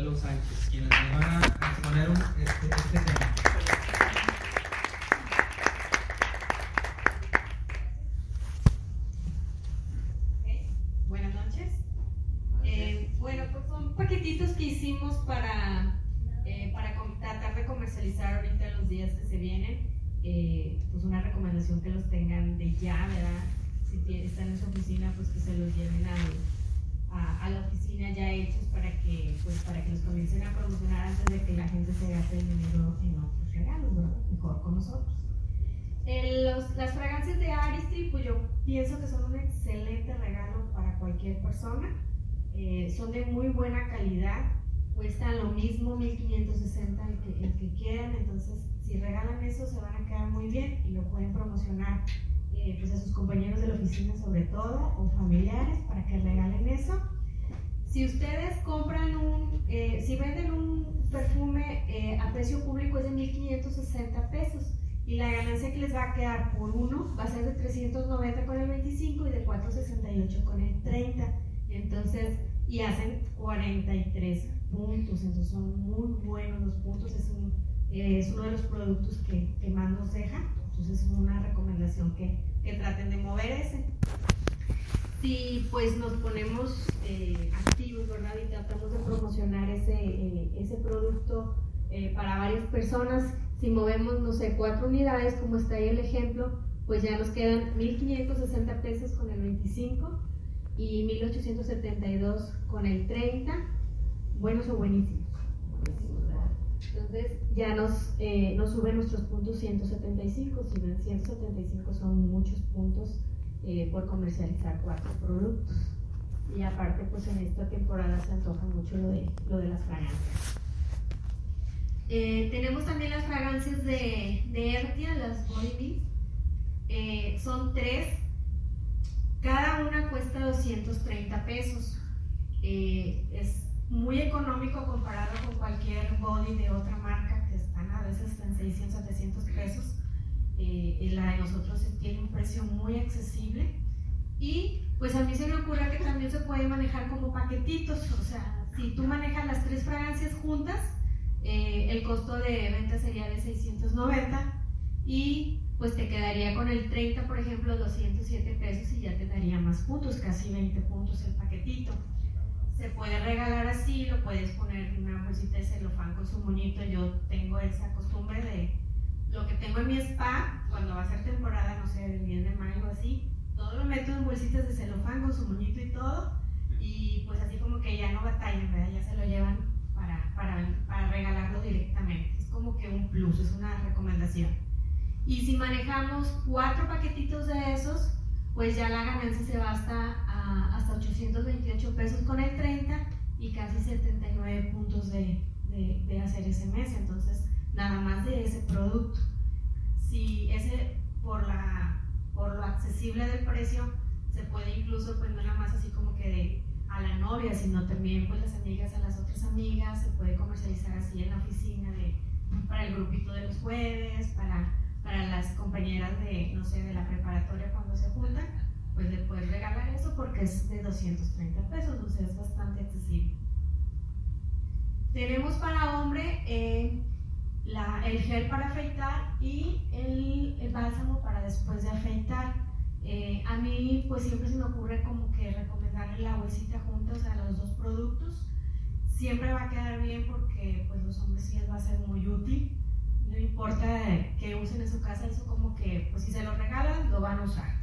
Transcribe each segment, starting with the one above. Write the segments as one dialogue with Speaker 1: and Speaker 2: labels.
Speaker 1: Consuelo Sánchez, quienes nos van a exponer un, este, este tema.
Speaker 2: Buenas noches. Eh, bueno, pues son paquetitos que hicimos para, eh, para tratar de comercializar ahorita en los días que se vienen. Eh, pues una recomendación que los tengan de ya, ¿verdad? Si están en su oficina, pues que se los lleven al- a, a la oficina ya hechos para que, pues, para que los comiencen a promocionar antes de que la gente se gaste el dinero en otros regalos, ¿verdad? Mejor con nosotros. Eh, los- las fragancias de Aristry, pues yo pienso que son un excelente regalo para cualquier persona. Eh, son de muy buena calidad, cuestan lo mismo, 1560 el que, el que quieran, entonces si regalan eso se van a quedar muy bien y lo pueden promocionar eh, pues a sus compañeros de la oficina sobre todo o familiares para que regalen eso. Si ustedes compran un, eh, si venden un perfume eh, a precio público es de 1560 pesos y la ganancia que les va a quedar por uno va a ser de 390 con el 25 y de 468 con el 30. Entonces, y hacen 43 puntos, entonces son muy buenos los puntos, es, un, eh, es uno de los productos que, que más nos deja, entonces es una recomendación que, que traten de mover ese. Si pues nos ponemos eh, activos, ¿verdad? Y tratamos de promocionar ese, eh, ese producto eh, para varias personas, si movemos, no sé, cuatro unidades, como está ahí el ejemplo, pues ya nos quedan 1.560 pesos con el 25 y 1.872 con el 30, buenos o buenísimos. Entonces ya nos, eh, nos suben nuestros puntos 175, si ven 175 son muchos puntos eh, por comercializar cuatro productos. Y aparte, pues en esta temporada se antoja mucho lo de, lo de las fragancias. Eh, tenemos también las fragancias de, de Ertia, las Body. Eh, son tres. Cada una cuesta 230 pesos. Eh, es muy económico comparado con cualquier body de otra marca que están a veces en 600, 700 pesos. Eh, la de nosotros tiene un precio muy accesible. Y pues a mí se me ocurre que también se puede manejar como paquetitos. O sea, si tú manejas las tres fragancias juntas, eh, el costo de venta sería de 690 y pues te quedaría con el 30, por ejemplo, 207 pesos y ya te daría más puntos, casi 20 puntos el paquetito. Se puede regalar así, lo puedes poner en una bolsita de celofán con su moñito. Yo tengo esa costumbre de lo que tengo en mi spa, cuando va a ser temporada, no sé, del 10 de mayo o así, todo lo meto en bolsitas de celofán con su moñito y todo. Y pues así como que ya no batallan, ¿verdad? Ya se lo llevan para, para, para regalarlo directamente. Es como que un plus, es una recomendación. Y si manejamos cuatro paquetitos de esos, pues ya la ganancia se va hasta, a- hasta 828 pesos con el 30 y casi 79 puntos de, de, hacer ese mes. Entonces, nada más de ese producto. Si ese, por, la, por lo accesible del precio, se puede incluso, pues no nada más así como que a la novia, sino también pues las amigas a las otras amigas, se puede comercializar así en la oficina de, para el grupito de los jueves, para, para las compañeras de, no sé, de la preparatoria cuando se juntan, pues le puedes regalar eso porque es de 230 pesos, o sea, es bastante accesible. Tenemos para hombre eh, la- el gel para afeitar y el, el bálsamo para después de afeitar. Eh, a mí pues siempre se me ocurre como que recomendarle la bolsita juntos a los dos productos. Siempre va a quedar bien porque pues los hombres sí les va a ser muy útil. No importa que usen en su casa eso como que pues si se lo regalan lo van a usar.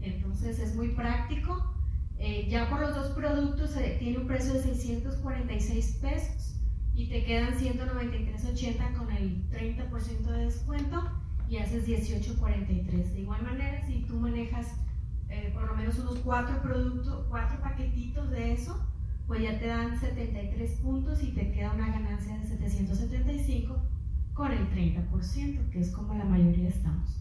Speaker 2: Entonces es muy práctico. Eh, ya por los dos productos eh, tiene un precio de 646 pesos y te quedan 193.80 con el 30% de descuento y haces 18.43. De igual manera, si tú manejas eh, por lo menos unos cuatro productos, cuatro paquetitos de eso, pues ya te dan 73 puntos y te queda una ganancia de 775 con el 30%, que es como la mayoría estamos.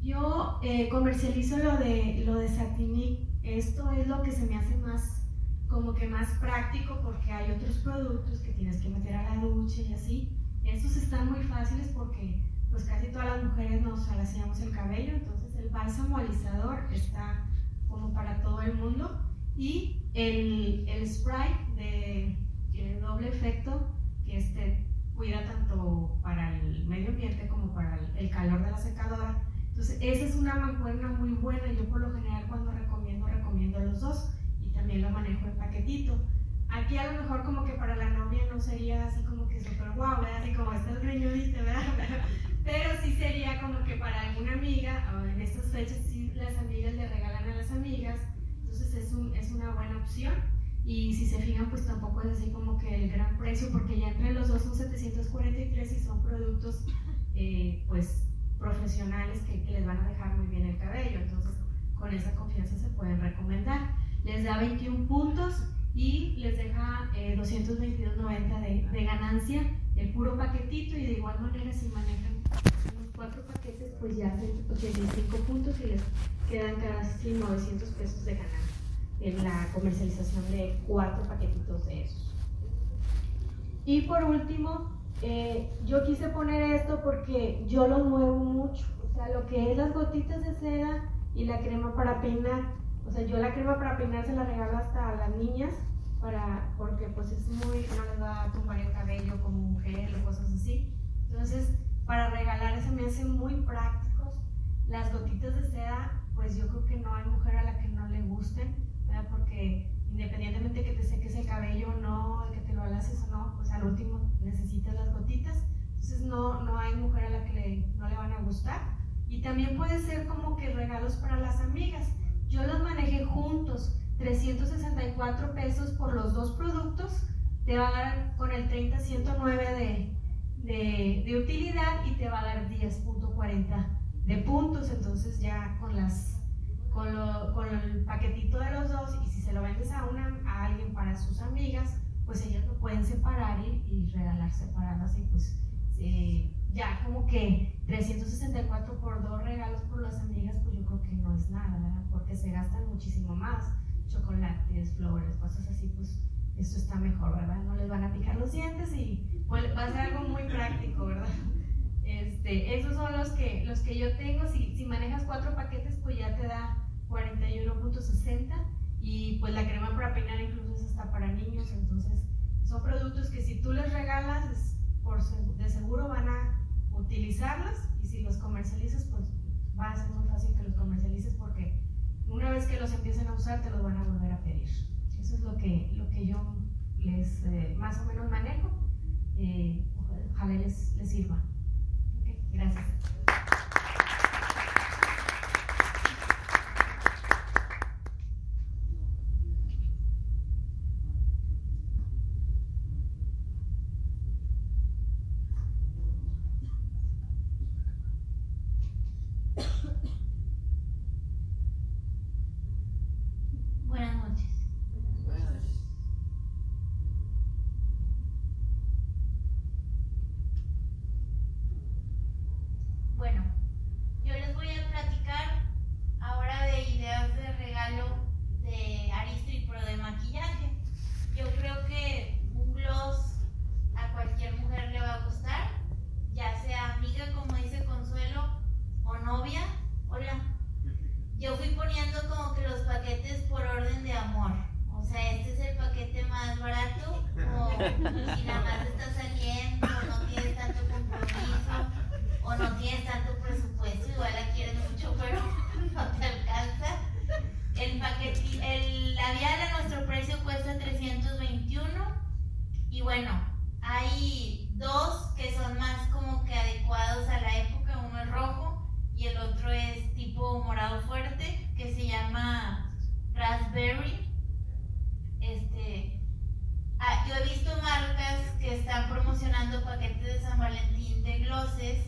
Speaker 2: Yo eh, comercializo lo de, lo de Satinic. Esto es lo que se me hace más, como que más práctico porque hay otros productos que tienes que meter a la ducha y así. Estos están muy fáciles porque pues casi todas las mujeres nos alaciamos el cabello, entonces el bálsamo alizador está como para todo el mundo y el, el spray de, doble efecto que este cuida tanto para el medio ambiente como para el, calor de la secadora. Entonces esa es una mancuerna muy buena, yo por lo general cuando recomiendo, recomiendo los dos y también lo manejo en paquetito. Aquí a lo mejor como que para la novia no sería así como que súper guau, así como estás greñudita, ¿verdad? Pero sí sería como que para alguna amiga, en estas fechas sí las amigas le regalan a las amigas, entonces es, un, es una buena opción. Y si se fijan, pues tampoco es así como que el gran precio, porque ya entre los dos son 743 y son productos eh, pues profesionales que, les van a dejar muy bien el cabello. Entonces, con esa confianza se pueden recomendar. Les da 21 puntos y les deja eh, 222.90 de, de ganancia el puro paquetito y de igual manera si manejan los cuatro paquetes pues ya hacen 85 puntos y les quedan casi 900 pesos de ganancia en la comercialización de cuatro paquetitos de esos. Y por último, eh, yo quise poner esto porque yo lo muevo mucho, o sea, lo que es las gotitas de seda y la crema para peinar, o sea, yo la crema para peinar se la regalo hasta a las niñas para, porque pues es muy, no les va a tumbar el cabello como mujer o cosas así. Entonces, para regalar se me hacen muy prácticos. Las gotitas de seda, pues yo creo que no hay mujer a la que no le gusten, ¿verdad? porque independientemente que te seques el cabello o no, de que te lo alaces o no, pues al último necesitas las gotitas. Entonces no, no hay mujer a la que le, no le van a gustar. Y también puede ser como que regalos para las amigas. Yo los manejé juntos. 364 pesos por los dos productos, te va a dar con el 30 109 de, de, de utilidad y te va a dar 10.40 de puntos, entonces ya con las con, lo, con, el paquetito de los dos y si se lo vendes a, una, a alguien para sus amigas, pues ellas lo pueden separar y, y regalar separadas y pues eh, ya como que 364 por dos regalos por las amigas, pues yo creo que no es nada, ¿verdad? Porque se gastan muchísimo más chocolates, flores, cosas así, pues esto está mejor, ¿verdad? No les van a picar los dientes y pues, va a ser algo muy práctico, ¿verdad? Este, esos son los que, los que yo tengo. Si, si manejas cuatro paquetes, pues ya te da 41.60 y pues la crema para peinar incluso es hasta para niños. Entonces, son productos que si tú les regalas, por, de seguro van a utilizarlos y si los comercializas, pues va a ser muy fácil que los comercialices porque una vez que los empiecen a usar, te los van a volver a pedir. Eso es lo que, lo que yo les eh, más o menos manejo. Eh, ojalá les, les sirva. Gracias.
Speaker 3: nada más yo he visto marcas que están promocionando paquetes de San Valentín de glosses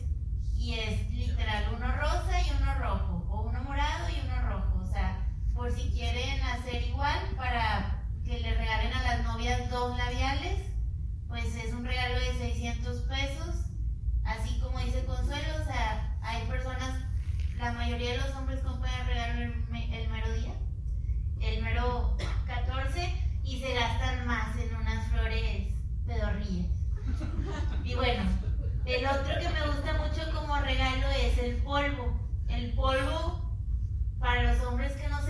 Speaker 3: y es literal uno rosa y uno rojo, o uno morado y uno rojo. O sea, por si quieren hacer igual para que le regalen a las novias dos labiales, pues es un regalo de 600 pesos. Así como dice Consuelo, o sea, hay personas, la mayoría de los hombres compran el regalo el, el mero día, el mero 14 y se gastan más en unas flores pedorrillas. Y bueno, el otro que me gusta mucho como regalo es el polvo. El polvo, para los hombres que no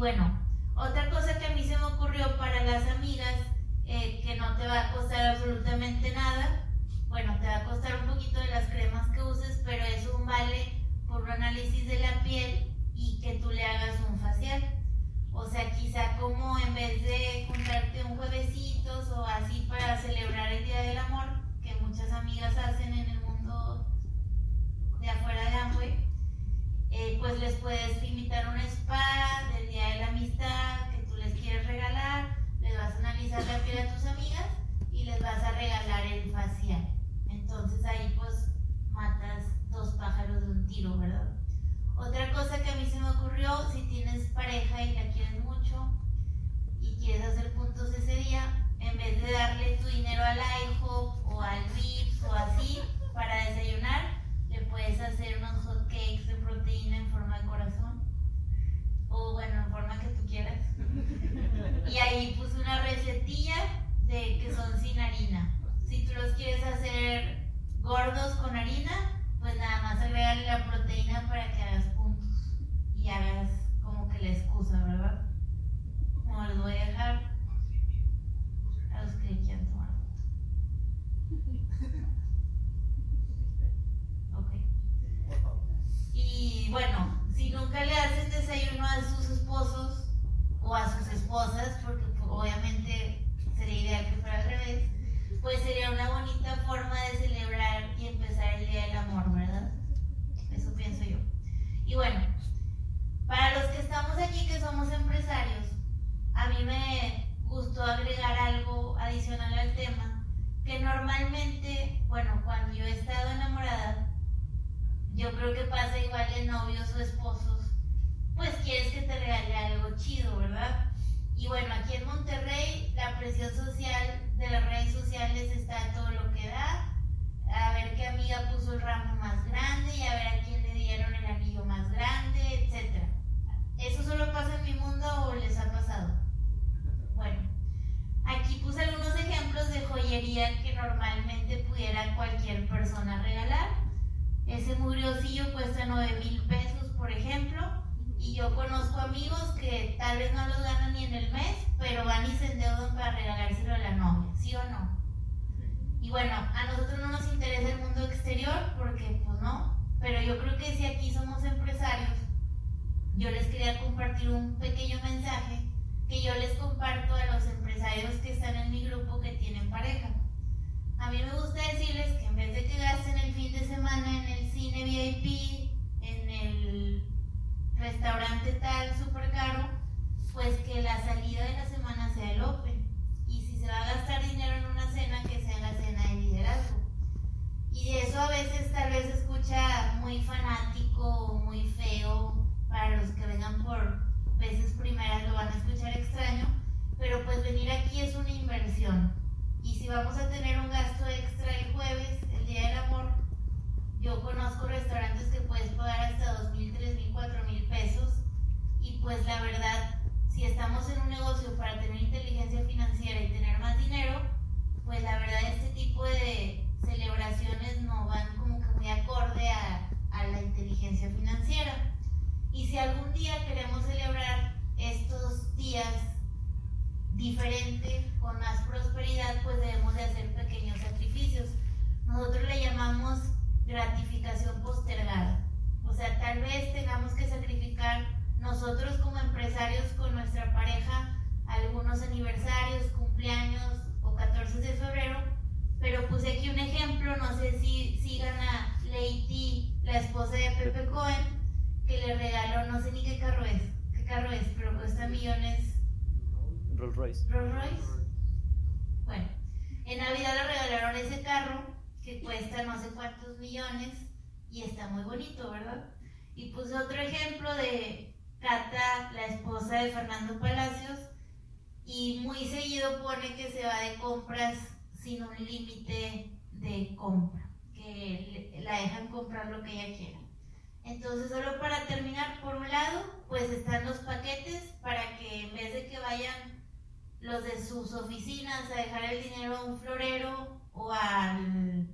Speaker 3: bueno, otra cosa que a mí se me ocurrió para las amigas, eh, que no te va a costar absolutamente nada, bueno, te va a costar un poquito de las cremas que uses, pero es un vale por un análisis de la piel y que tú le hagas un facial. O sea, quizá como en vez de juntarte un juevesitos o así para celebrar el Día del Amor, que muchas amigas hacen en el mundo de afuera de Amway, eh, pues les puedes invitar a un spa del Día de la Amistad que tú les quieres regalar, les vas a analizar la piel a tus amigas y les vas a regalar el facial. Entonces ahí pues matas dos pájaros de un tiro, ¿verdad? Otra cosa que a mí se me ocurrió, si tienes pareja y la quieres mucho y quieres hacer puntos ese día, en vez de darle tu dinero al IHOP o al VIPS o así para desayunar, puedes hacer unos hot cakes de proteína en forma de corazón o bueno, en forma que tú quieras. Y ahí puse una recetilla de que son sin harina. Si tú los quieres hacer gordos con harina, pues nada más agregarle la proteína para que hagas puntos y hagas como que la excusa, ¿verdad? Como les voy a dejar a los que quieran tomar Y bueno, si nunca le hacen desayuno a sus esposos o a sus esposas, porque obviamente sería ideal que fuera al revés, pues sería una bonita forma de celebrar y empezar el Día del Amor, ¿verdad? Eso pienso yo. Y bueno, para los que estamos aquí que somos empresarios, a mí me gustó agregar algo adicional al tema, que normalmente, bueno, cuando yo he estado enamorada, yo creo que pasa igual de novios o esposos, pues quieres que te regale algo chido, ¿verdad? Y bueno, aquí en Monterrey la presión social de las redes sociales está todo lo que da. A ver qué amiga puso el ramo más grande y a ver a quién le dieron el anillo más grande, etc. ¿Eso solo pasa en mi mundo o les ha pasado? Bueno, aquí puse algunos ejemplos de joyería que normalmente pudiera cualquier persona regalar. Ese muriosillo cuesta 9 mil pesos, por ejemplo y yo conozco amigos que tal vez no los ganan ni en el mes, pero van y se endeudan para regalárselo a la novia, ¿sí o no? Y bueno, a nosotros no nos interesa el mundo exterior porque pues no, pero yo creo que si aquí somos empresarios, yo les quería compartir un pequeño mensaje que yo les comparto a los empresarios que están en mi grupo que tienen pareja. A mí me gusta decirles que en vez de que gasten el fin de semana en el cine VIP, en el restaurante tal súper caro, pues que la salida de la semana sea el Open. Y si se va a gastar dinero en una cena, que sea la cena de liderazgo. Y eso a veces tal vez escucha muy fanático o muy feo para los que vengan por veces primeras lo van a escuchar extraño, pero pues venir aquí es una inversión. Y si vamos a tener un gasto extra el jueves, el Día del Amor, conozco restaurantes que puedes pagar hasta dos mil, tres mil, cuatro mil pesos y pues la verdad, si estamos en un negocio para tener inteligencia financiera y tener más dinero, pues la verdad este tipo de celebraciones no van como que muy acorde a, a la inteligencia financiera. Y si algún día queremos celebrar estos días diferente, con más prosperidad, pues debemos de hacer pequeños sacrificios. Nosotros le llamamos gratificación postergada. O sea, tal vez tengamos que sacrificar nosotros como empresarios con nuestra pareja algunos aniversarios, cumpleaños o 14 de febrero, pero puse aquí un ejemplo, no sé si sigan a Lady, la esposa de Pepe Cohen, que le regaló, no sé ni qué carro es, qué carro es, pero cuesta millones.
Speaker 4: Rolls Royce.
Speaker 3: Rolls Royce. Bueno, en Navidad le regalaron ese carro que cuesta no sé cuántos millones y está muy bonito, ¿verdad? Y puse otro ejemplo de Cata, la esposa de Fernando Palacios, y muy seguido pone que se va de compras sin un límite de compra, que la dejan comprar lo que ella quiera. Entonces, solo para terminar, por un lado, pues están los paquetes para que en vez de que vayan los de sus oficinas a dejar el dinero a un florero o al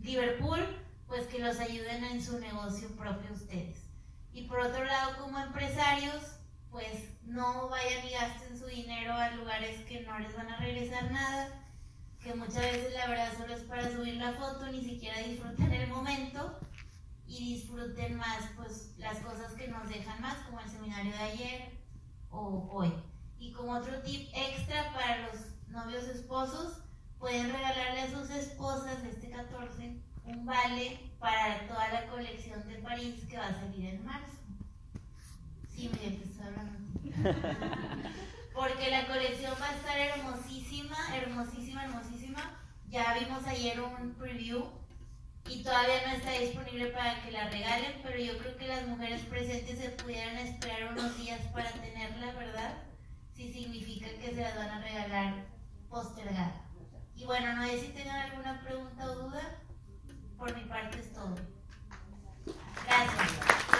Speaker 3: Liverpool, pues que los ayuden en su negocio propio ustedes. Y por otro lado, como empresarios, pues no vayan y gasten su dinero a lugares que no les van a regresar nada, que muchas veces la verdad solo es para subir la foto, ni siquiera disfruten el momento y disfruten más pues las cosas que nos dejan más, como el seminario de ayer o hoy. Y como otro tip extra para los novios esposos, pueden regalarle a sus esposas este 14 un vale para toda la colección de París que va a salir en marzo. Sí, me estoy hablando. Porque la colección va a estar hermosísima, hermosísima, hermosísima. Ya vimos ayer un preview y todavía no está disponible para que la regalen, pero yo creo que las mujeres presentes se pudieran esperar unos días para tenerla, ¿verdad? Si significa que se las van a regalar postergada. Y bueno, no sé si tengan alguna pregunta o duda. Por mi parte es todo. Gracias.